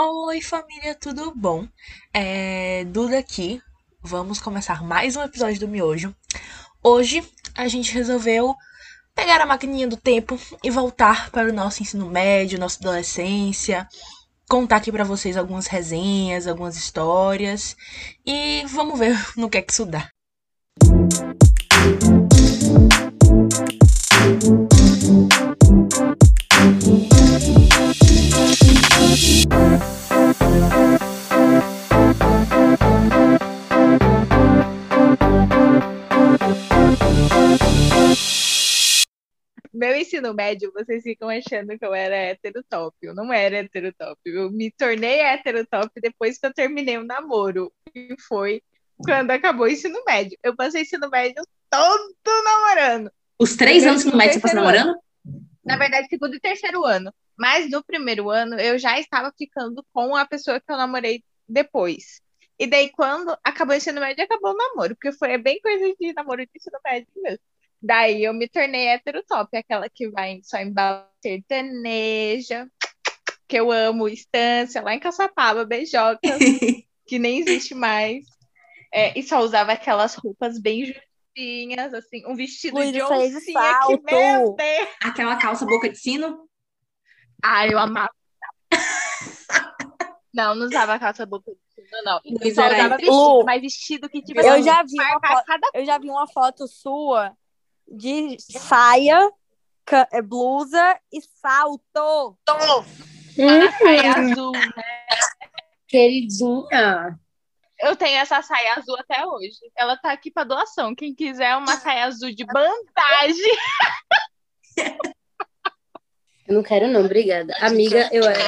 Oi, família, tudo bom? É Duda aqui. Vamos começar mais um episódio do Miojo. Hoje a gente resolveu pegar a maquininha do tempo e voltar para o nosso ensino médio, nossa adolescência, contar aqui para vocês algumas resenhas, algumas histórias e vamos ver no que é que isso dá. Meu ensino médio, vocês ficam achando que eu era hétero top. Eu não era hétero top. Eu me tornei hétero top depois que eu terminei o namoro. E foi quando acabou o ensino médio. Eu passei o ensino médio todo namorando. Os três anos do médio você passou namorando? Na verdade, segundo e terceiro ano. Mas no primeiro ano, eu já estava ficando com a pessoa que eu namorei depois. E daí, quando acabou o ensino médio, acabou o namoro. Porque foi bem coisa de namoro de ensino médio mesmo. Daí eu me tornei hétero top, aquela que vai só em sertaneja, que eu amo, Estância, lá em Caçapava, beijoca, que nem existe mais. É, e só usava aquelas roupas bem justinhas, assim, um vestido Luiz de fez oncinha que, meu Deus! Aquela calça boca de sino? Ai, eu amava. Não, não usava calça boca de sino, não. Luiz só usava vestido, Lu, mas vestido que tipo Eu assim, já vi foto, eu já vi uma foto sua de saia, é, blusa e salto. saia azul, né? Queridinha. Eu tenho essa saia azul até hoje. Ela tá aqui pra doação. Quem quiser uma saia azul de bandagem. Eu não quero, não, obrigada. Amiga, eu era.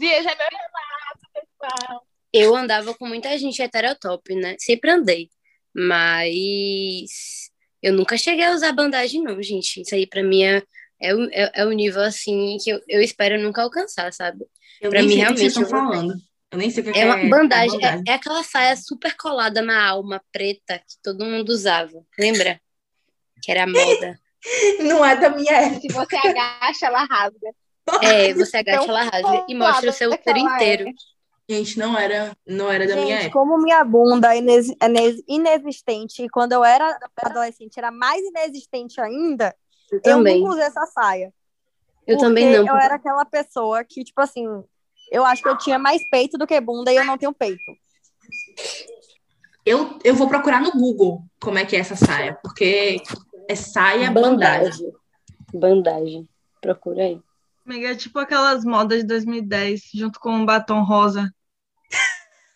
Veja meu relato, pessoal. Eu andava com muita gente heterotop, né? Sempre andei. Mas eu nunca cheguei a usar bandagem, não, gente. Isso aí pra mim é, é, o- é, é o nível assim que eu, eu espero nunca alcançar, sabe? Eu Pra nem mim, sei o que vocês realmente, estão falando. Eu nem sei o que É uma bandagem, bandagem. é, é aquela saia super colada na alma, preta, que todo mundo usava. Lembra? Que era a moda. Não é da minha época. Se você agacha, ela rasga. É, você agacha, ela rasga e mostra o seu útero inteiro. Gente, não era, não era da minha Gente, época. como minha bunda é inex- é inexistente e quando eu era adolescente era mais inexistente ainda, Eu eu também. nunca usei essa saia. Eu também não. Eu era aquela pessoa que, tipo assim, eu acho que eu tinha mais peito do que bunda e eu não tenho peito. Eu, eu vou procurar no Google como é que é essa saia, porque é saia bandagem. Bandagem. Bandagem. Procura aí. Amiga, é tipo aquelas modas de 2010, junto com um batom rosa.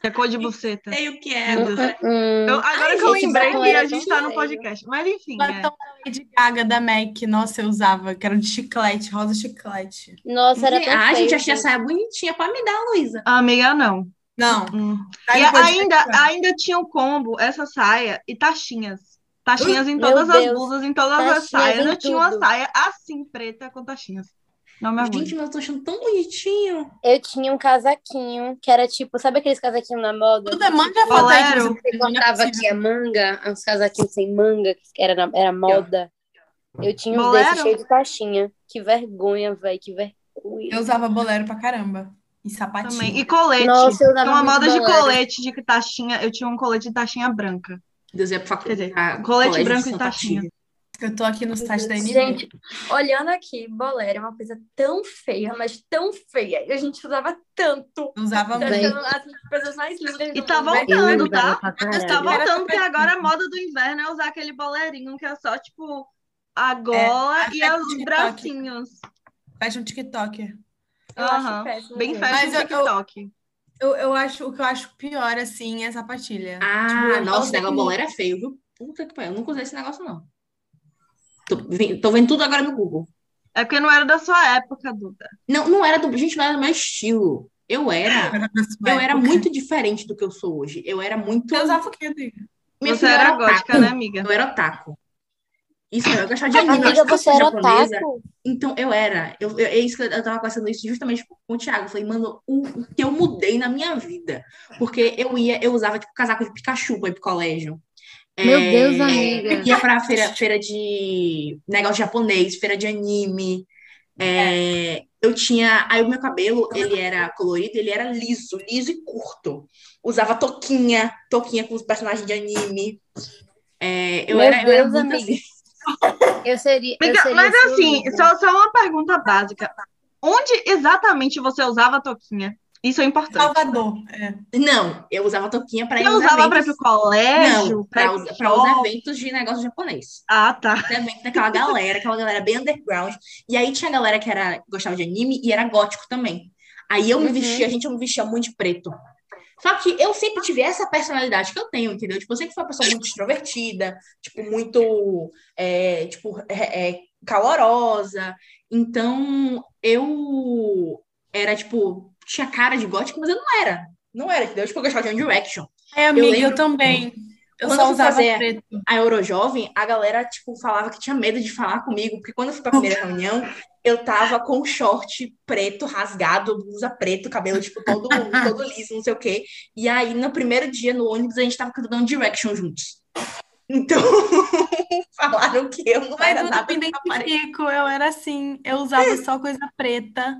É cor de buceta. Sei o que é. Eu- agora Ai, que eu gente, lembrei que era a gente tá no podcast. Mas enfim, é. Batom da Lady Gaga da MAC, nossa, eu usava, que era de chiclete, rosa chiclete. Nossa, era tão Ah, feio. gente, achei a saia bonitinha. Pode me dar, Luísa. Amiga, não. Não. Hum. E ainda, ainda tinha o combo, essa saia e taxinhas. Taxinhas em Meu todas as Deus. blusas, em todas as Taxinhas saias. em Eu tinha uma saia assim, preta, com taxinhas. Não me. Gente, mas eu tô achando tão bonitinho. Eu tinha um casaquinho que era tipo, sabe aqueles casaquinhos na moda? Tudo é manga que Bolero. você é cortava aqui a manga, uns casaquinhos sem manga, que era, na- era moda. Eu tinha uns Bolero? desses cheios de taxinha. Que vergonha, velho, que vergonha. Eu usava bolero pra caramba. E sapatinho. Também. E colete. Nossa, eu usava Tinha uma moda de bolero. colete de taxinha. Eu tinha um colete de taxinha branca. Deus ia pra Quer dizer, pra colete colégio branco de e Santa taxinha. Eu tô aqui no site da NB. Gente, olhando aqui, bolero é uma coisa tão feia, mas tão feia. E a gente usava tanto. Usava Bem. muito. Achando as coisas mais lindas E tá voltando, tá? Tá voltando, porque agora a moda do inverno é usar aquele bolerinho que é só, tipo, a gola É, e é os TikTok. bracinhos. Fashion acho Aham. Bem fashion Mas eu- eu- TikTok. Eu, eu acho, o que eu acho pior, assim, é essa patilha. Ah, Tipo, nossa, esse negócio sei bolero é feio, viu? Puta que pariu. Eu nunca usei esse negócio, não. Tô, vendo tudo agora no Google. É porque não era da sua época, Duda. Não, não era do. Gente, não era do meu estilo. Eu era. Era Eu era muito diferente do que eu sou hoje. Eu era muito. Eu usava o quê, amiga? Minha Você eu era gótica, né, amiga? Eu era otaku. Isso, eu gostava de anime. eu Amiga, eu você era japonesa. otaku? Então, eu era. Eu, eu, é isso que eu tava conversando isso justamente com o Thiago. Eu falei, mano, o, o que eu mudei na minha vida. Porque eu ia, eu usava, tipo, casaco de Pikachu pra ir pro colégio. Meu É, Deus, amiga. Ia pra feira, feira de negócio japonês, feira de anime. É, eu tinha. Aí o meu cabelo, ele era colorido, ele era liso, liso e curto. Usava toquinha, toquinha com os personagens de anime. É, eu, Meu era, eu era Deus, muito amiga. assim. Eu seria. eu seria Mas assim, só, só uma pergunta básica. Onde exatamente você usava a toquinha? Isso é importante. Salvador. É. Não, eu usava toquinha para ir nos usava para ir pro colégio? Não, pra ir para os, pra os eventos de negócio japonês. Ah, tá. Os eventos daquela galera, aquela galera bem underground. E aí tinha galera que era, gostava de anime e era gótico também. Aí eu me Uhum. vestia, a gente eu me vestia muito de preto. Só que eu sempre tive essa personalidade que eu tenho, entendeu? Tipo, eu sempre fui uma pessoa muito extrovertida, tipo, muito, é, tipo, é, é, calorosa. Então, eu era, tipo, tinha cara de gótico, mas eu não era. Não era, entendeu? Tipo, eu gostava de One Direction. É, amiga, eu, lembro- também. Eu Quando só eu usava fazer- preto. a Eurojovem, a galera, tipo, falava que tinha medo de falar comigo, porque quando eu fui pra primeira reunião, eu tava com short preto, rasgado, blusa preto, cabelo, tipo, todo, todo liso, não sei o quê. E aí, no primeiro dia, no ônibus, a gente tava cantando Direction juntos. Então, falaram que eu não Mas era eu nada me aparente. identifico, eu era assim. Eu usava só coisa preta.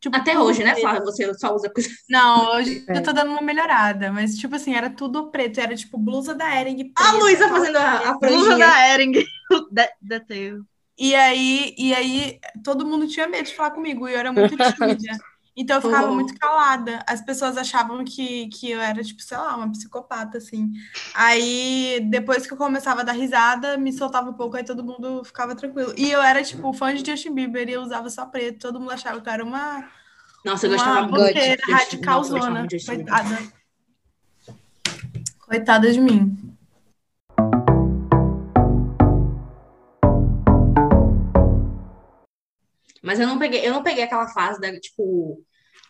Tipo, Até hoje, né. Flávia? Você só usa coisa... Não, hoje É. eu tô dando uma melhorada, mas tipo assim, era tudo preto, era tipo blusa da Ering A Luísa fazendo a, a Blusa da Ering. De- Deteve. E aí, e aí todo mundo tinha medo de falar comigo, e eu era muito tímida. Então eu ficava Oh. muito calada. As pessoas achavam que, que eu era, tipo, sei lá, uma psicopata, assim. Aí, depois que eu começava a dar risada, me soltava um pouco, aí todo mundo ficava tranquilo. E eu era, tipo, fã de Justin Bieber e eu usava só preto. Todo mundo achava que eu era uma, Nossa, eu uma gostava muito radicalzona. Coitada. Coitada de mim. Mas eu não peguei, eu não peguei aquela fase da, tipo,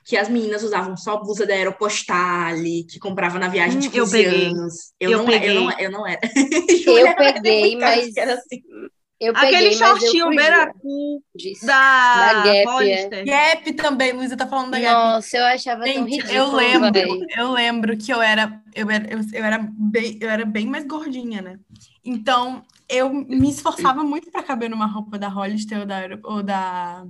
que as meninas usavam só blusa da Aeropostale, que comprava na viagem de Hum, eu 15 peguei. anos. Eu, Eu não, peguei. eu não, eu não era. Júlia era peguei, mas- assim. Eu Aquele peguei, eu shortinho beiracu disso. da, Da Gap, é. Gap também, Luísa tá falando da Gap. Nossa, eu achava tão Gente, ridículo, eu lembro, eu lembro que eu era, eu era, eu, eu era bem, eu era bem mais gordinha, né? Então, eu me esforçava muito para caber numa roupa da Hollister ou da, ou da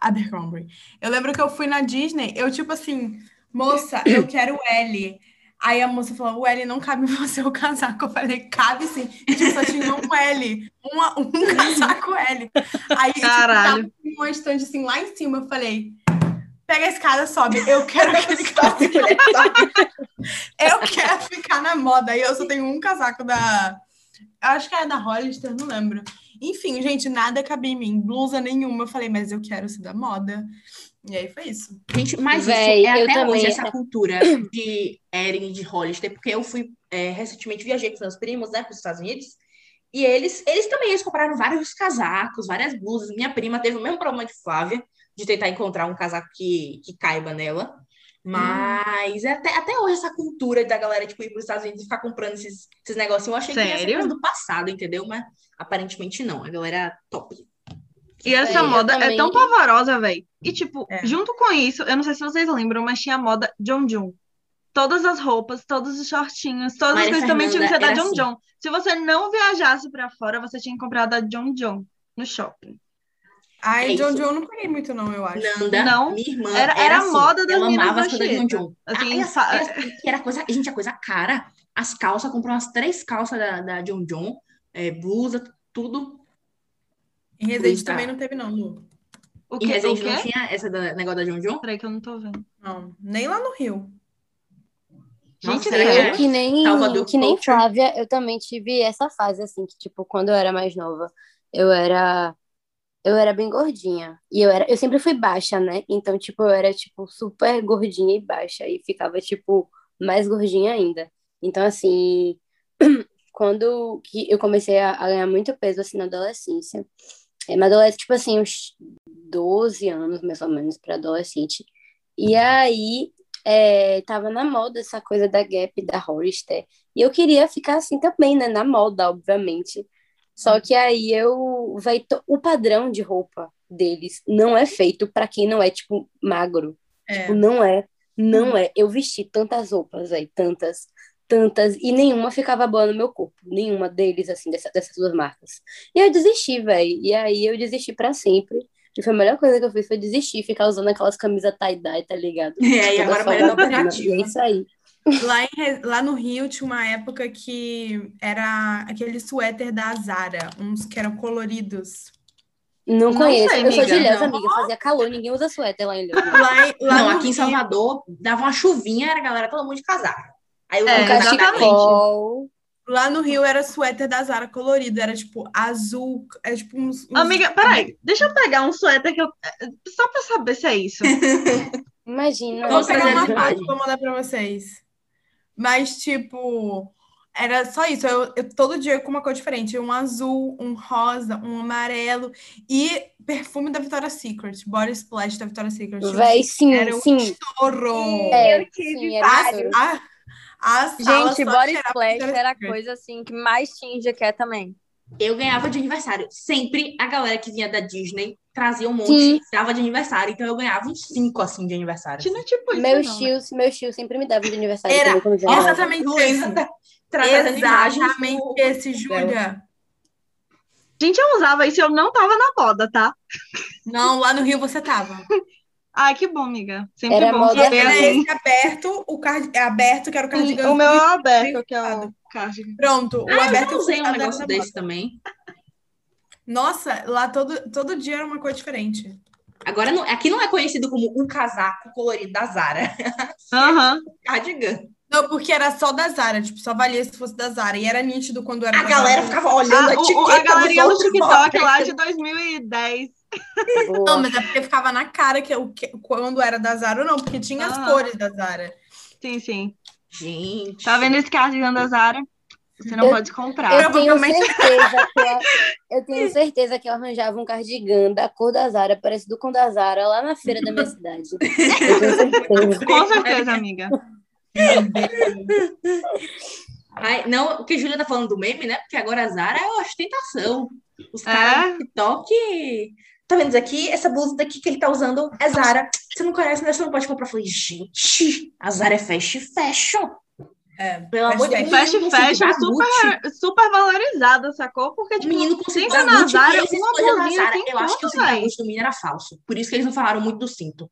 Abercrombie. Eu lembro que eu fui na Disney, eu tipo assim, moça, eu quero o L. Aí a moça falou, o L não cabe em você o casaco. Eu falei, cabe sim. E tipo, só tinha um L, uma- um casaco L. Aí, tipo, Caralho. tava uma estante assim lá em cima, eu falei, pega a escada, sobe. Eu quero aquele casaco. Eu quero ficar na moda. Aí eu só tenho um casaco da. Acho que era da Hollister, não lembro. Enfim, gente, nada cabia em mim. Blusa nenhuma. Eu falei, mas eu quero ser da moda. E aí foi isso. Gente, mas Véi, isso é eu até também- hoje, essa cultura de Ering, de Hollister, porque eu fui, é, recentemente viajei com meus primos, né, para os Estados Unidos, e eles, eles também, eles compraram vários casacos, várias blusas. Minha prima teve o mesmo problema de Flávia, de tentar encontrar um casaco que, que caiba nela. Mas é até, até hoje essa cultura da galera, tipo, ir para os Estados Unidos e ficar comprando esses, esses negocinhos, eu achei que Sério? coisa do passado, entendeu? Mas aparentemente não, a galera é top. E essa É, moda é também- tão pavorosa, velho. E, tipo, É. junto com isso, eu não sei se vocês lembram, mas tinha a moda John John. Todas as roupas, todos os shortinhos, todas as Maria coisas também tinham que ser da Fernanda John era John. Se você não viajasse pra fora, você tinha que comprar da John John no shopping. Ai, É John. John não peguei muito, não, eu acho. Nanda, Não, minha irmã, era- era a assim, moda das ela amava as coisas John. John. Assim, e assim, que era coisa, gente, a coisa cara. As calças, comprou umas três calças da, da John John, é, blusa, tudo. Em Resende Luísa. também não teve, não, Lu. O Em quê? O Resende não tinha essa da- negócio da John John? Peraí que eu não tô vendo. Não, nem lá no Rio. Gente. Eu que nem, Salvador que nem. Flávia, eu também tive essa fase, assim, que, tipo, quando eu era mais nova, eu era, eu era bem gordinha. E eu era, eu sempre fui baixa, né? Então, tipo, eu era, tipo, super gordinha e baixa. E ficava, tipo, mais gordinha ainda. Então, assim, quando que eu comecei a, a ganhar muito peso, assim, na adolescência. É, na adolescência, tipo assim, uns 12 anos, mais ou menos, para adolescente. E aí, é, tava na moda essa coisa da Gap, da Hollister. E eu queria ficar assim também, né? Na moda, obviamente. Só que aí eu. Vai, o padrão de roupa deles não é feito para quem não é, tipo, magro. É. Tipo, não é. Não é. Eu vesti tantas roupas aí, tantas, tantas, e nenhuma ficava boa no meu corpo. Nenhuma deles, assim, dessa- dessas duas marcas. E eu desisti, velho. E aí eu desisti para sempre. E foi a melhor coisa que eu fiz foi desistir, ficar usando aquelas camisas tie-dye, tá ligado? É, e agora a mulher folgadinha. alternativa. E é isso aí. Lá, em lá no Rio tinha uma época que era aquele suéter da Zara, uns que eram coloridos. Não Não conheço. sei, eu sou de amiga. Ilhéus, amiga. Fazia calor, ninguém usa suéter lá em Ilhéus. Lá, em- lá Não, aqui em Rio- Salvador, dava uma chuvinha, era a galera todo mundo de casaco. Aí eu É, cachecol. Lá no Rio era suéter da Zara colorido, era tipo azul, é tipo uns, uns- Amiga, peraí, deixa eu pegar um suéter que eu. Só pra saber se é isso. Imagina. Vou Vamos pegar uma as foto pra mandar pra vocês. Mas, tipo, era só isso. Eu, eu todo dia com uma cor diferente. Um azul, um rosa, um amarelo. E perfume da Victoria's Secret. Body Splash da Victoria's Secret. Véi, sim, Era um sim. estouro. É, Eu tive sim, era A, a, a sala Gente, body splash era a coisa assim que mais tinha em Jequé também. Eu ganhava de aniversário. Sempre a galera que vinha da Disney trazia um monte Sim. dava de aniversário. Então eu ganhava uns cinco assim de aniversário. Não é tipo isso, Meus não. tios, meus tios sempre me davam de aniversário. Era também, quando eu era exatamente tá trazendo Exatamente esse, Júlia. Gente, eu usava isso e eu não tava na moda, tá? Não, lá no Rio você tava. Ai, que bom, amiga. Sempre Era bom saber Era assim. esse aberto, o card... é aberto, que era o cardigan. O meu é o aberto, que é o cardigan. Pronto, o Ah, eu aberto já usei um negócio desse também. Nossa, lá todo, todo dia era uma cor diferente. Agora, não- aqui não é conhecido como o casaco colorido da Zara. Aham. Cardigan. Não, porque era só da Zara, tipo, só valia se fosse da Zara. E era nítido quando era A galera Zara. ficava olhando a Ah, o- etiqueta a dos galerinha do TikTok lá de 2010. Não, Boa. mas é porque ficava na cara que, o que quando era da Zara ou não, porque tinha as Ah. cores da Zara. Sim, sim. Gente. Tá vendo esse cardigan da Zara? Você não Eu- pode comprar. Eu tenho certeza que eu, eu tenho certeza que eu arranjava um cardigan da cor da Zara, parecido com o da Zara, lá na feira da minha cidade. Certeza. Com certeza, amiga. Ai, não, o que a Júlia tá falando do meme, né? Porque agora a Zara é ostentação. Os É? caras do TikTok. Tá vendo isso aqui? Essa blusa daqui que ele tá usando é Zara. Você não conhece, né? Você não pode comprar. Eu falei, gente, a Zara é fast fashion. É, Pelo amor de Deus. Fast fashion super, super valorizada, sacou? Porque, O tipo, menino conseguiu dar Gucci e uma escolheram na blusinha Zara. sem Eu acho que o cinto da véi. Gucci do menino era falso. Por isso que eles não falaram muito do cinto.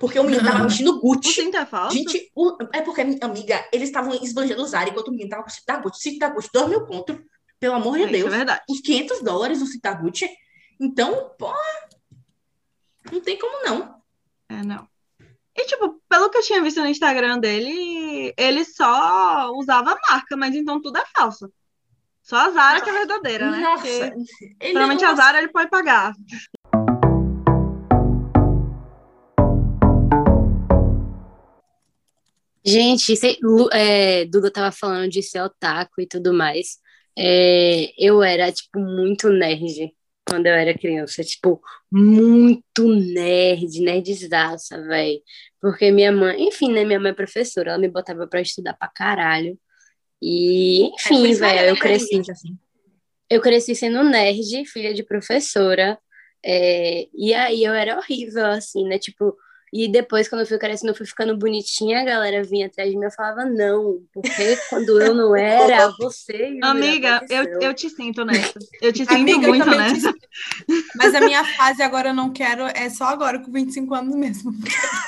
Porque o menino tava vestindo O Gucci. cinto é falso? Gente, o- é porque, amiga, eles estavam esbanjando o Zara enquanto o menino tava com o cinto da Gucci. Cinto da Gucci, 2 mil conto. Pelo amor de é Deus. verdade. Os 500 dólares o cinto da Gucci. Então, pô, não tem como não. É, não. E, tipo, pelo que eu tinha visto no Instagram dele, ele só usava a marca, mas então tudo é falso. Só a Zara que é verdadeira, né? Nossa, Porque, ele geralmente não- a Zara ele pode pagar. Gente, cê- é, Duda tava falando de ser otaku e tudo mais. É, eu era, tipo, muito nerd quando eu era criança. Tipo, muito nerd, nerdzaça, velho. Porque minha mãe, enfim, né? Minha mãe é professora, ela me botava pra estudar pra caralho. E, É, enfim, que velho, é eu cresci. assim. Eu cresci sendo nerd, filha de professora, é, e aí eu era horrível, assim, né? Tipo, e depois, quando eu fui crescendo, eu fui ficando bonitinha, a galera vinha atrás de mim e eu falava, não, porque quando eu não era, você, Amiga, aconteceu." eu, eu te sinto nessa. Eu te sinto Amiga, muito nessa. te- Mas a minha fase agora eu não quero, é só agora, com 25 anos mesmo.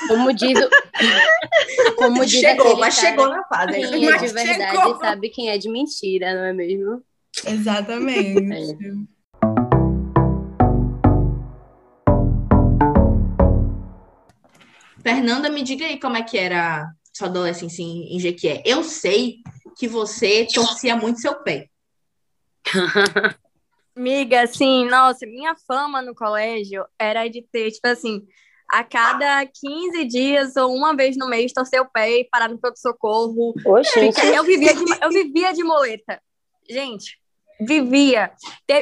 Como diz. Como diz Chegou, mas cara, chegou na fase. Quem hein? é Mas de verdade chegou. sabe quem é de mentira, não é mesmo? Exatamente. Fernanda, me diga aí como é que era sua adolescência em, em Jequié. Eu sei que você torcia muito seu pé. Miga, assim, nossa, minha fama no colégio era de ter, tipo assim, a cada 15 dias ou uma vez no mês torcer o pé e parar no pronto-socorro. Oxe, Eu vivia de, eu vivia de moleta. Gente, vivia.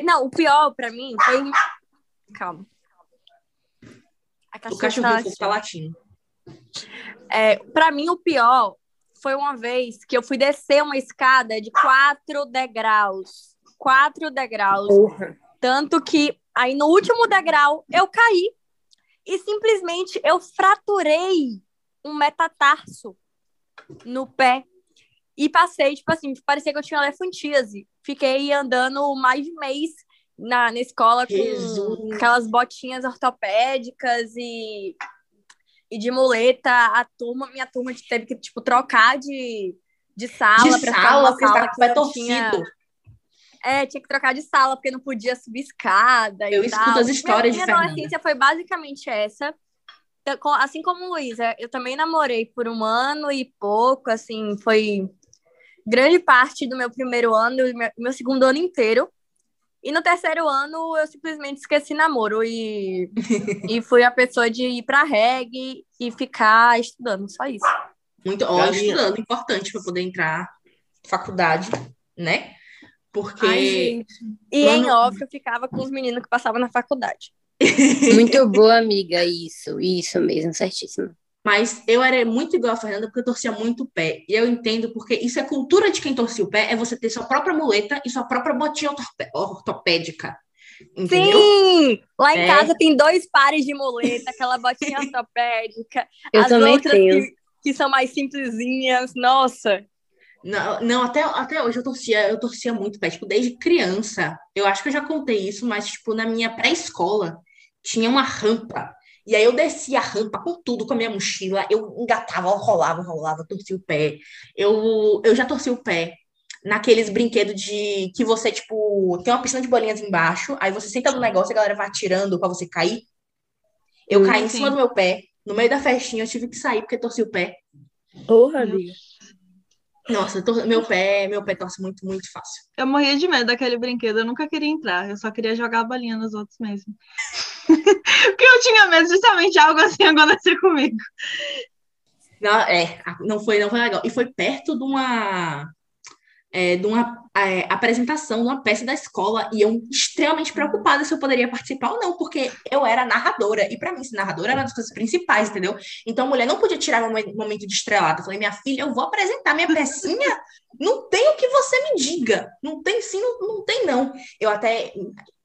Não, o pior pra mim foi. Calma. A O cachorra cachorrinho tá fofo tá latindo. É, para mim, o pior foi uma vez que eu fui descer uma escada de quatro degraus. Quatro degraus. Tanto que aí no último degrau eu caí e simplesmente eu fraturei um metatarso no pé. E passei, tipo assim, parecia que eu tinha elefantíase. Fiquei andando mais de mês na, na escola com Jesus. aquelas botinhas ortopédicas e, e de muleta. A turma, minha turma teve que, tipo, trocar de, de sala de pra sala, porque sala que com o pé não tinha... torcido. É, tinha que trocar de sala, porque não podia subir escada Eu escuto tal. as histórias minha, de minha adolescência foi basicamente essa. Então, Assim como o Luísa, eu também namorei por um ano e pouco, assim, foi grande parte do meu primeiro ano e meu, meu segundo ano inteiro. E no terceiro ano eu simplesmente esqueci namoro e, e fui a pessoa de ir pra reggae e ficar estudando, só isso. Muito, ó, estudando, importante para poder entrar na faculdade, né? Porque Ai. E em off eu ficava com os meninos que passavam na faculdade. Muito boa, amiga. Isso, isso mesmo, certíssimo. Mas eu era muito igual a Fernanda porque eu torcia muito o pé. E eu entendo porque isso é cultura de quem torcia o pé, é você ter sua própria muleta e sua própria botinha ortopé- ortopédica. Entendeu? Sim! Lá em É. casa tem dois pares de muleta, aquela botinha ortopédica. Eu as também outras tenho. Que, que são mais simplesinhas. Nossa! Não, não, até, até hoje eu torcia, eu torcia muito o pé, tipo, desde criança. Eu acho que eu já contei isso, mas, tipo, na minha pré-escola tinha uma rampa. E aí eu descia a rampa com tudo, com a minha mochila. Eu engatava, rolava, rolava, torcia o pé. Eu, eu já torci o pé naqueles brinquedos de que você, tipo, tem uma piscina de bolinhas embaixo, aí você senta no negócio e a galera vai atirando pra você cair. Eu Hum, caí em sim. cima do meu pé, no meio da festinha, eu tive que sair porque torci o pé. Porra, amiga. Nossa, tor- meu pé, meu pé torce muito, muito fácil. Eu morria de medo daquele brinquedo, eu nunca queria entrar, eu só queria jogar a bolinha nos outros mesmo. Porque eu tinha medo justamente algo assim acontecer comigo. Não, é, não foi, não foi legal. E foi perto de uma, é, de uma é, apresentação de uma peça da escola e eu extremamente preocupada se eu poderia participar ou não, porque eu era narradora e para mim ser narradora era uma das coisas principais, entendeu? Então a mulher não podia tirar meu momen- momento de estrelada. Eu falei, minha filha, eu vou apresentar minha pecinha, não tem o que você me diga, não tem sim, não, não tem não. Eu até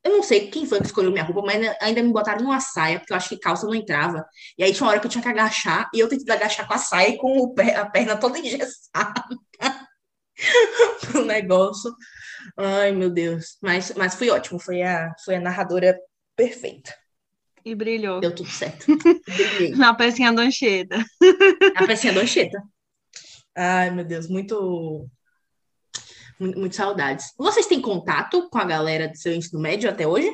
eu não sei quem foi que escolheu minha roupa, mas ainda me botaram numa saia, porque eu acho que calça não entrava. E aí tinha uma hora que eu tinha que agachar, e eu tentei agachar com a saia e com o pé- a perna toda engessada pro negócio. Ai, meu Deus. Mas, mas foi ótimo, foi a, foi a narradora perfeita. E brilhou. Deu tudo certo. Na pecinha do Anchieta. A pecinha Anchieta. Ai, meu Deus, muito, muito, saudades. Vocês têm contato com a galera do seu ensino médio até hoje?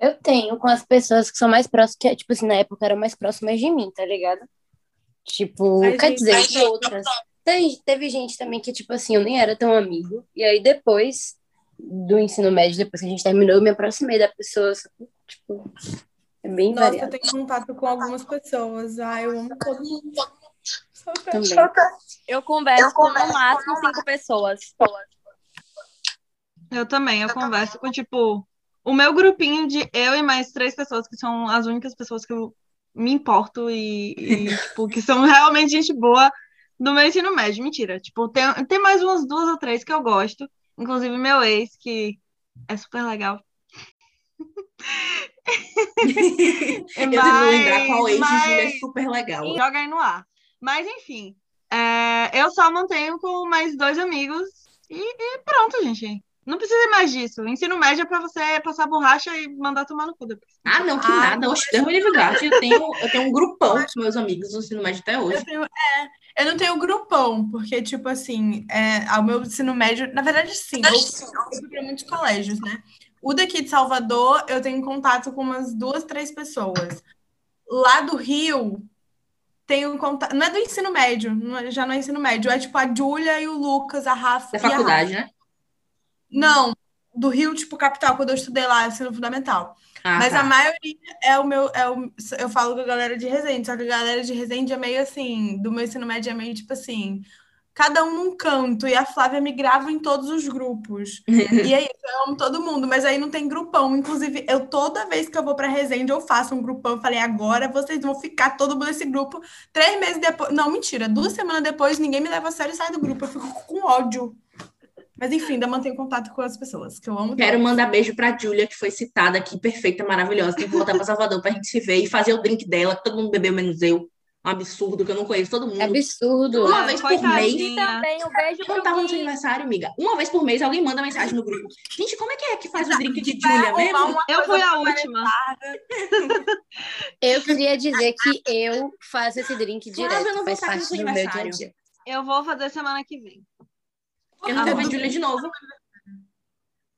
Eu tenho com as pessoas que são mais próximas, que, tipo assim, na época eram mais próximas de mim, tá ligado? Tipo, Ai, quer gente, dizer, que outras. Teve, teve gente também que, tipo assim, eu nem era tão amigo. E aí, depois do ensino médio, depois que a gente terminou, eu me aproximei da pessoa. Tipo, é bem Nossa, eu variado tenho contato com algumas pessoas. Ai, eu amo todo mundo. Que- também. Eu converso com no máximo cinco pessoas. Eu também, eu converso com, tipo, o meu grupinho de eu e mais três pessoas, que são as únicas pessoas que eu me importo e, e, tipo, que são realmente gente boa do meu ensino médio. Mentira, tipo, tem, tem mais umas duas ou três que eu gosto, inclusive meu ex, que é super legal. Eu tento lembrar qual ex de mas- Júlia é super legal. Joga aí no ar. Mas enfim, é, eu só mantenho com mais dois amigos e, e pronto, gente. Não precisa mais disso. Ensino médio é pra você passar borracha e mandar tomar no cu depois. Ah, não, que Ah, nada. Livre guarde. Eu tenho, eu tenho um grupão com meus amigos do ensino médio até hoje. Eu, tenho, é, eu não tenho grupão, porque, tipo assim, é, ao meu ensino médio, na verdade, sim, eu, eu fui para muitos colégios, né? O daqui de Salvador, eu tenho contato com umas duas, três pessoas. Lá do Rio, tenho contato. Não é do ensino médio, é- já não é ensino médio, é tipo a Júlia e o Lucas, a Rafa. Da faculdade, Rafa. né? Não, do Rio, tipo, capital, quando eu estudei lá, ensino fundamental. Ah, Mas tá. a maioria é o meu, é o, eu falo com a galera de Resende, só que a galera de Resende é meio assim, do meu ensino médio é meio tipo assim, cada um num canto, e a Flávia migrava em todos os grupos. E é isso, eu amo todo mundo, mas aí não tem grupão. Inclusive, eu toda vez que eu vou pra Resende, eu faço um grupão. Eu falei, agora vocês vão ficar todo mundo nesse grupo. Três meses depois, não, mentira, duas semanas depois, ninguém me leva a sério e sai do grupo. Eu fico com ódio. Mas enfim, ainda mantenho contato com as pessoas, que eu amo Quero todas. mandar beijo pra Júlia, que foi citada aqui, perfeita, maravilhosa. Tem que voltar pra Salvador pra gente se ver e fazer o drink dela, que todo mundo bebeu, menos eu. Um absurdo, que eu não conheço todo mundo. É absurdo. Uma vez por mês. Coitadinha. Também, um beijo Eu não pro tava no seu aniversário, amiga. Uma vez por mês alguém manda mensagem no grupo. Gente, como é que é que faz o drink de Julia mesmo? Eu fui a última. Eu queria dizer que eu faço esse drink Flávia, eu direto, não vou faz estar aqui no parte seu do meu dia a dia. Eu vou fazer semana que vem. Eu não vou ver Julia de novo.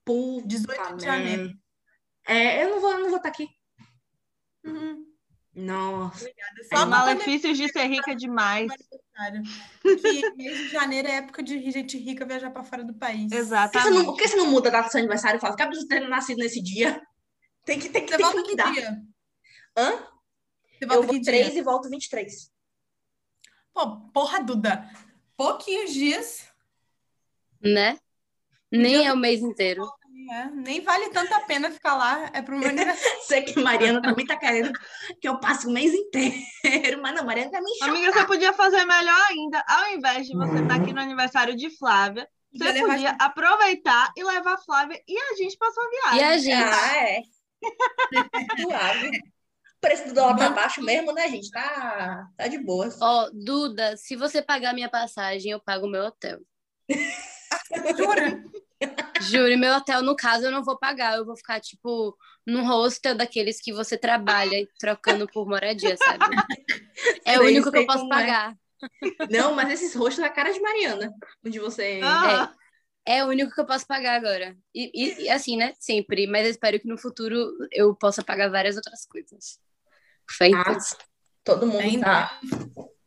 Puta 18 de janeiro. É, eu não vou, eu não vou estar aqui. Uhum. Nossa. Só Os malefícios de ser rica demais. Porque mês de janeiro é época de gente rica viajar para fora do país. Por que, não, por que você não muda a data do seu aniversário, Flávia? Cabe você ter nascido nesse dia. Tem que, tem que, Você tem volta que que mudar. dia? Hã? Você Eu volta vou que 3 dia? e volto 23. Pô, porra, Duda. Pouquinhos dias. Né? Nem é o mês inteiro. É, nem vale tanto a pena ficar lá. É pro meu aniversário. Sei que Mariana também tá querendo que eu passe o mês inteiro, mas não, Mariana quer me enxotar. Amiga, você podia fazer melhor ainda. Ao invés de você estar aqui no aniversário de Flávia, você Podia levar aproveitar e levar a Flávia e a gente pra sua viagem. E a gente? Ah, é. O preço do dólar tá baixo mesmo, né, gente? Tá, tá de boa. Ó, Duda, se você pagar minha passagem, eu pago o meu hotel. Jura? Juro, e meu hotel, no caso, eu não vou pagar. Eu vou ficar, tipo, num hostel daqueles que você trabalha trocando por moradia, sabe? É o Sei, único que eu posso é. pagar. Não, mas esses rostos é a cara de Mariana. Onde você. Ah, É o único que eu posso pagar agora. E, e- e assim, né? Sempre. Mas eu espero que no futuro eu possa pagar várias outras coisas. Feitas. Todo mundo Ainda. tá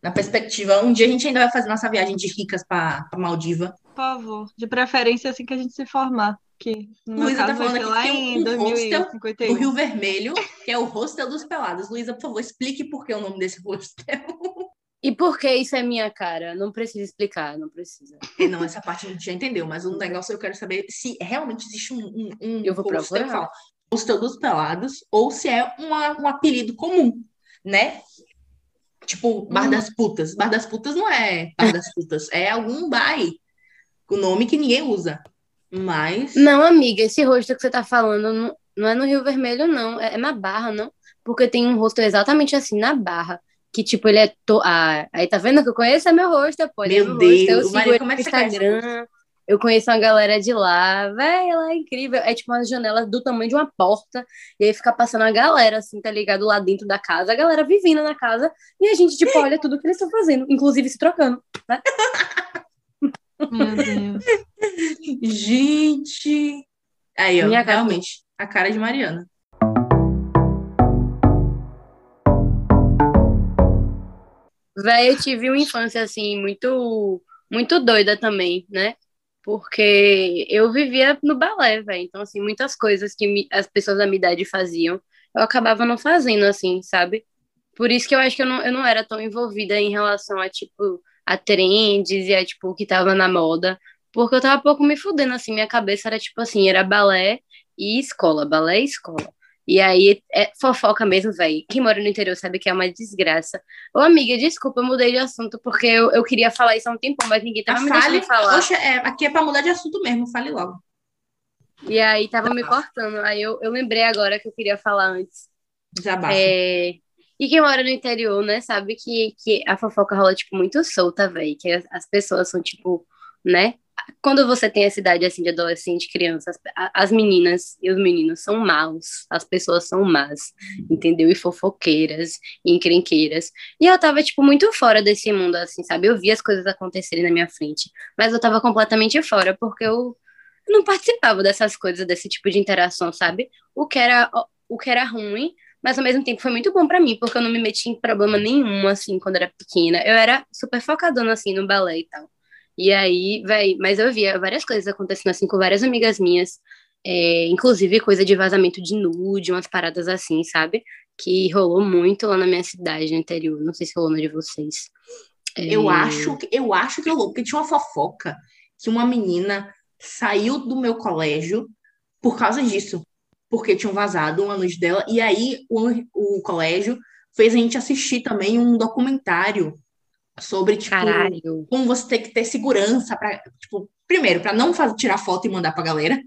na perspectiva. Um dia a gente ainda vai fazer nossa viagem de ricas pra Maldiva. Por favor. De preferência assim que a gente se formar. Que no Luísa tá falando aqui lá que tem em um hostel 2051. do Rio Vermelho, que é o Hostel dos Pelados. Luísa, por favor, explique por que o nome desse hostel. E por que isso é minha cara? Não precisa explicar, não precisa. Não, essa parte a gente já entendeu, mas o negócio eu quero saber se realmente existe um, um, um Eu vou hostel que fala Hostel dos Pelados ou se é uma, um apelido comum, né? Tipo, Bar Uhum. das Putas. Bar das Putas não é Bar das Putas, é algum bar aí. O nome que ninguém usa. Mas. Não, amiga, esse rosto que você tá falando não, não é no Rio Vermelho, não. É, é na Barra, não. Porque tem um rosto exatamente assim, na Barra. Que, tipo, ele é. To... Ah, aí tá vendo que eu conheço? É meu rosto, pô. ele é Meu meu rosto, Deus, eu sigo Maria, como é que conhece Instagram. Eu conheço uma galera de lá, véi, ela é incrível. É tipo umas janelas do tamanho de uma porta, e aí fica passando a galera, assim, tá ligado? Lá dentro da casa, a galera vivendo na casa, e a gente, tipo, olha tudo que eles estão fazendo, inclusive se trocando. Meu Deus. Gente. Aí, ó, Minha cara. realmente, a cara de Mariana. Véi, eu tive uma infância, assim, muito, muito doida também, né? Porque eu vivia no balé, velho. Então, assim, muitas coisas que me- as pessoas da minha idade faziam, eu acabava não fazendo, assim, sabe? Por isso que eu acho que eu não, eu não era tão envolvida em relação a, tipo, a trends e a, tipo, o que tava na moda. Porque eu tava pouco me fudendo, assim. Minha cabeça era, tipo, assim, era balé e escola, balé e escola. E aí, é fofoca mesmo, velho. Quem mora no interior sabe que é uma desgraça. Ô, amiga, desculpa, eu mudei de assunto, porque eu, eu queria falar isso há um tempo, mas ninguém tava me fale. deixando falar. Poxa, é, aqui é pra mudar de assunto mesmo, fale logo. E aí tava me cortando. Aí eu, eu lembrei agora que eu queria falar antes. Desabafa. É, E quem mora no interior, né, sabe que, que a fofoca rola, tipo, muito solta, velho. Que as, as pessoas são, tipo, né? Quando você tem essa idade, assim, de adolescente, criança, as, as meninas e os meninos são maus. As pessoas são más, entendeu? E fofoqueiras, e encrenqueiras. E eu tava, tipo, muito fora desse mundo, assim, sabe? Eu via as coisas acontecerem na minha frente. Mas eu tava completamente fora, porque eu não participava dessas coisas, desse tipo de interação, sabe? O que era, o que era ruim, mas ao mesmo tempo foi muito bom pra mim, porque eu não me meti em problema nenhum, assim, quando era pequena. Eu era super focadona, assim, no balé e tal. E aí, véi, mas eu via várias coisas acontecendo, assim, com várias amigas minhas, é, inclusive coisa de vazamento de nude, umas paradas assim, sabe? Que rolou muito lá na minha cidade, no interior. Não sei se rolou na de vocês. É, Eu acho, que- eu acho que eu porque tinha uma fofoca que uma menina saiu do meu colégio por causa disso. Porque tinham vazado uma noite dela. E aí o, o colégio fez a gente assistir também um documentário sobre, tipo, Caralho. como você tem que ter segurança para, tipo, primeiro, para não fazer, tirar foto e mandar pra galera.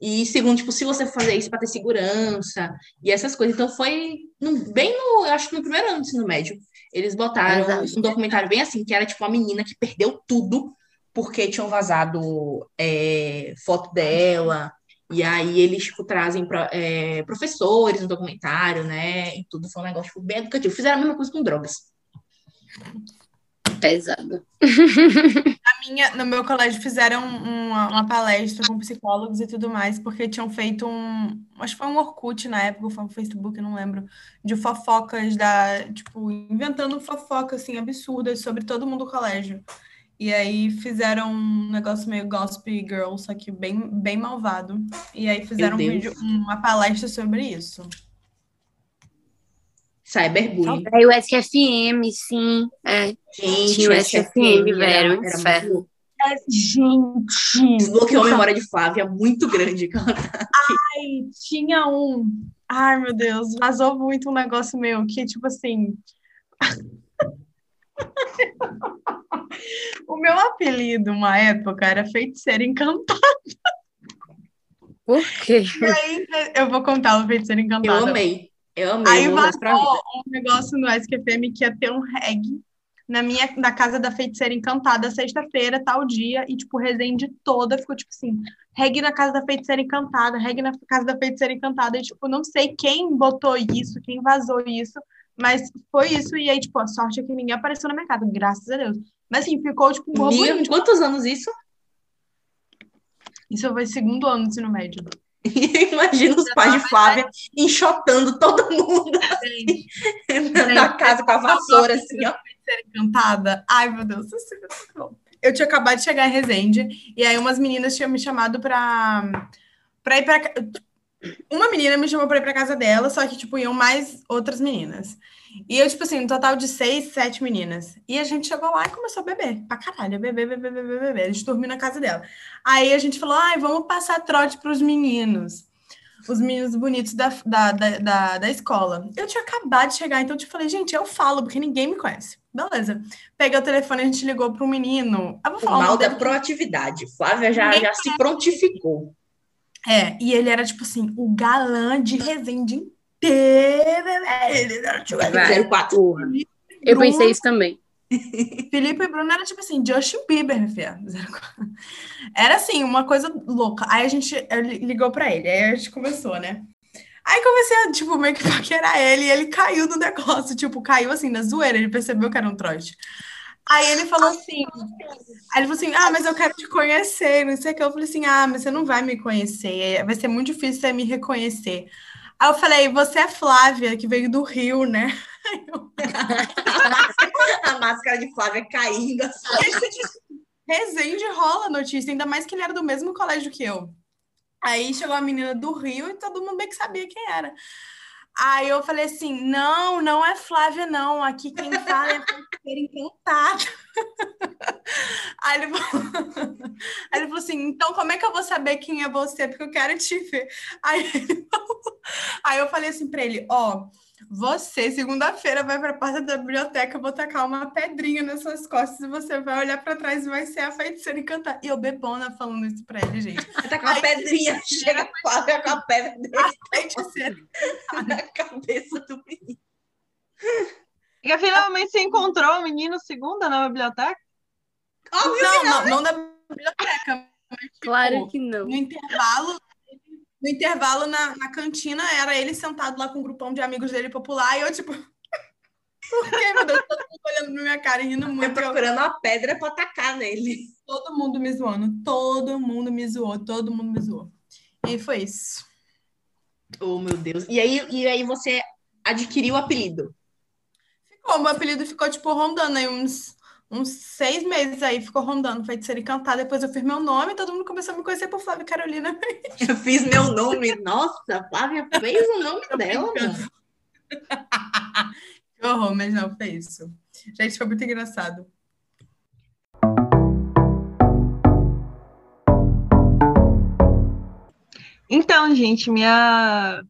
E segundo, tipo, se você fazer isso para ter segurança e essas coisas. Então foi no- bem no, eu acho que no primeiro ano do ensino médio. Eles botaram Exato. um documentário bem assim, que era tipo uma menina que perdeu tudo porque tinham vazado é, foto dela. E aí eles, tipo, trazem pro- é, professores no documentário, né? E tudo foi um negócio tipo, bem educativo. Fizeram a mesma coisa com drogas. Pesado. minha, no meu colégio fizeram uma, uma palestra com psicólogos e tudo mais, porque tinham feito um. Acho que foi um Orkut na época, ou foi um Facebook, não lembro. De fofocas da. Tipo, inventando fofoca, assim, absurdas sobre todo mundo do colégio. E aí fizeram um negócio meio Gossip Girl, só que bem, bem malvado. E aí fizeram um vídeo, uma palestra sobre isso. Cyberbullying. Aí o SFM, sim. É. Gente, o SFM era- velho, era muito- Gente! Desbloqueou a memória de Flávia muito grande. que ela tá- Ai, tinha um. Ai, meu Deus, vazou muito um negócio meu que, tipo assim. o meu apelido, uma época, era feiticeira encantada. Por quê? E aí, eu vou contar o feiticeira Eu encantada. amei. Eu amei. Aí eu vazou um negócio no SQFM que ia ter um reggae na minha na casa da feiticeira encantada, sexta-feira, tal dia, e tipo, Resende toda ficou tipo assim, reggae na casa da feiticeira encantada, reggae na casa da feiticeira encantada, e tipo, não sei quem botou isso, quem vazou isso, mas foi isso, e aí, tipo, a sorte é que ninguém apareceu na minha casa, graças a Deus. Mas assim, ficou tipo um Nia, burburinho. quantos anos isso? Isso foi segundo ano do ensino médio. Imagina os pais de Flávia enxotando todo mundo na casa com a vassoura, assim, ó. encantada. Ai, meu Deus, isso é muito bom. Eu tinha acabado de chegar em Resende, e aí umas meninas tinham me chamado pra, pra ir pra. Uma menina me chamou pra ir pra casa dela, só que, tipo, iam mais outras meninas. E eu, tipo assim, um total de seis, sete meninas. E a gente chegou lá e começou a beber. Pra caralho, beber, beber, beber, beber. A gente dormiu na casa dela. Aí a gente falou, ai, vamos passar trote pros meninos. Os meninos bonitos da, da, da, da, da escola. Eu tinha acabado de chegar, então eu te falei, gente, eu falo, porque ninguém me conhece. Beleza. Peguei o telefone, a gente ligou para um menino. Eu vou falar o mal da proatividade. Flávia já, já se prontificou. É, e ele era tipo assim, o galã de Resende inteira. Ele era, tipo, Vai, 04. porra. Eu pensei isso também. Felipe e Bruno era tipo assim, Justin Bieber, minha filha. Era assim, uma coisa louca. Aí a gente ligou pra ele, aí a gente começou, né? Aí comecei a, tipo, meio que paquerar ele e ele caiu do negócio, tipo, caiu assim, na zoeira, ele percebeu que era um trote. Aí ele falou assim, aí ele falou assim, ah, mas eu quero te conhecer, não sei o que. Eu falei assim, ah, mas você não vai me conhecer, vai ser muito difícil você me reconhecer. Aí eu falei, você é Flávia, que veio do Rio, né? A máscara de Flávia caindo. assim. Resende rola a notícia, ainda mais que ele era do mesmo colégio que eu. Aí chegou a menina do Rio e todo mundo bem que sabia quem era. Aí eu falei assim: não, não é Flávia, não. Aqui quem fala é Feiticeira Encantada. Aí ele, falou... Aí ele falou assim: então como é que eu vou saber quem é você? Porque eu quero te ver. Aí, ele falou... Aí eu falei assim para ele: ó. Você, segunda-feira, vai para a porta da biblioteca, eu vou tacar uma pedrinha nas suas costas e você vai olhar para trás e vai ser a feiticeira encantada. E eu bebona falando isso pra ele, gente. Tá com uma pedrinha. Chega a Flávia com a pedra dele Feiticeira. na cabeça do menino. E finalmente você encontrou o menino segunda na biblioteca? Óbvio Não, não, não da biblioteca. mas, tipo, Claro que não. No intervalo, no intervalo na, na cantina, era ele sentado lá com um grupão de amigos dele popular e eu, tipo. Por que, meu Deus? Todo mundo olhando na minha cara e rindo muito. eu- procurando uma pedra pra atacar nele. Todo mundo me zoando. Todo mundo me zoou. Todo mundo me zoou. E foi isso. Oh, meu Deus. E aí, e aí você adquiriu o apelido. Ficou, meu apelido ficou, tipo, rondando aí uns, uns seis meses aí. Ficou rondando, feiticeira encantada. Depois eu fiz meu nome e todo mundo começou a me conhecer por Flávia Carolina. Eu fiz meu nome. Nossa, a Flávia fez o nome dela. Que horror, mas não, foi isso. Gente, foi muito engraçado. Então, gente, minha...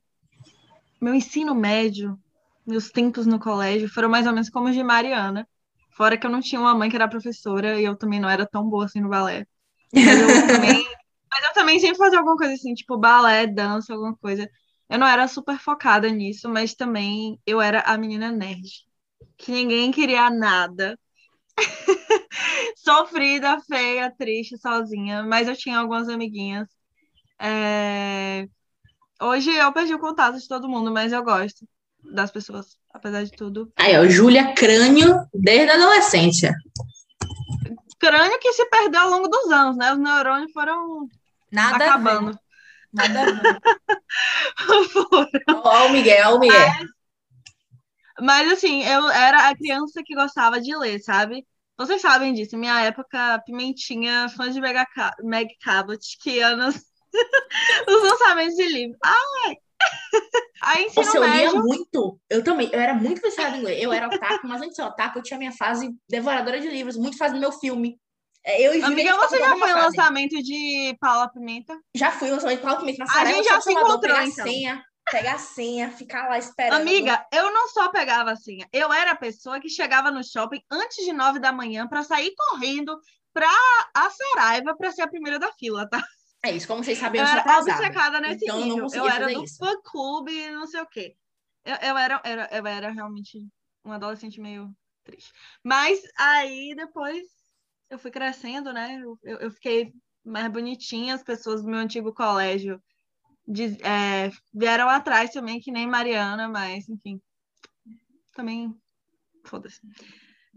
meu ensino médio, meus tempos no colégio foram mais ou menos como os de Mariana. Fora que eu não tinha uma mãe que era professora e eu também não era tão boa assim no balé. Mas eu também, mas eu também sempre fazia alguma coisa assim, tipo balé, dança, alguma coisa. Eu não era super focada nisso, mas também eu era a menina nerd. que ninguém queria nada. Sofrida, feia, triste, sozinha, mas eu tinha algumas amiguinhas. É, Hoje eu perdi o contato de todo mundo, mas eu gosto das pessoas, apesar de tudo. Aí, ó, Júlia Crânio desde a adolescência. Crânio que se perdeu ao longo dos anos, né? Os neurônios foram Nada acabando. Nada a ver. Ó, o Miguel, ó, o Miguel. Mas assim, eu era a criança que gostava de ler, sabe? Vocês sabem disso, minha época, Pimentinha, fã de Meg, Ca- Meg Cabot, que ia nos, nos lançamentos de livro. Ai! Aí, Nossa, eu lia médio, muito. Eu também. Eu era muito viciada em ler. Eu era otaku, mas antes de ser otaku, eu tinha minha fase devoradora de livros, muito fazendo meu filme. É, Eu e amiga, você já foi fase. lançamento de Paula Pimenta? Já fui no lançamento de Paulo Pimenta na A gente já se encontrou, pegar então. a senha, pegar a senha, ficar lá esperando. Amiga, eu não só pegava a senha, eu era a pessoa que chegava no shopping antes de nove da manhã para sair correndo pra a Saraiva para ser a primeira da fila, tá? É isso, como vocês sabem, Eu eu sou era obcecada nesse Então, eu não nível. Eu conseguia era do isso. fã clube, não sei o quê. Eu, eu era, era, eu era realmente um adolescente meio triste. Mas aí depois eu fui crescendo, né? Eu, eu, eu fiquei mais bonitinha, as pessoas do meu antigo colégio diz- é, vieram atrás também, que nem Mariana, mas enfim. Também foda-se.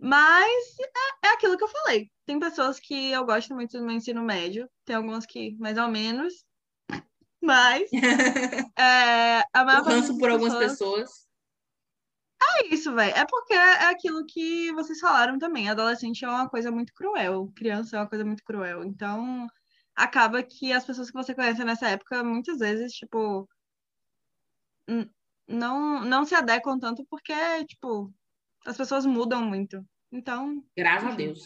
Mas é, é aquilo que eu falei. Tem pessoas que eu gosto muito do meu ensino médio, tem algumas que mais ou menos, mas é, a maior das por algumas pessoas- pessoas. É isso, velho. É porque é aquilo que vocês falaram também. Adolescente é uma coisa muito cruel. Criança é uma coisa muito cruel. Então, acaba que as pessoas que você conhece nessa época, muitas vezes, tipo, não, não se adequam tanto porque, tipo, as pessoas mudam muito. Então, Graças a Enfim. Deus.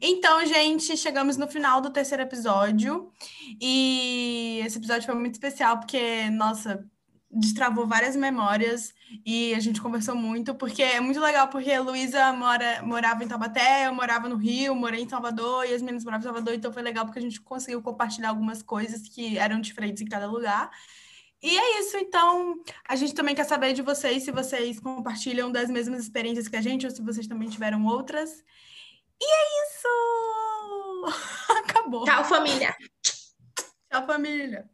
Então, gente, chegamos no final do terceiro episódio. E esse episódio foi muito especial porque, nossa, destravou várias memórias e a gente conversou muito, porque é muito legal, porque a Luísa mora, morava em Taubaté, eu morava no Rio, morei em Salvador, e as meninas moravam em Salvador, então foi legal porque a gente conseguiu compartilhar algumas coisas que eram diferentes em cada lugar. E é isso, então a gente também quer saber de vocês se vocês compartilham das mesmas experiências que a gente ou se vocês também tiveram outras. E é isso! Acabou. Tchau, família. Tchau, família.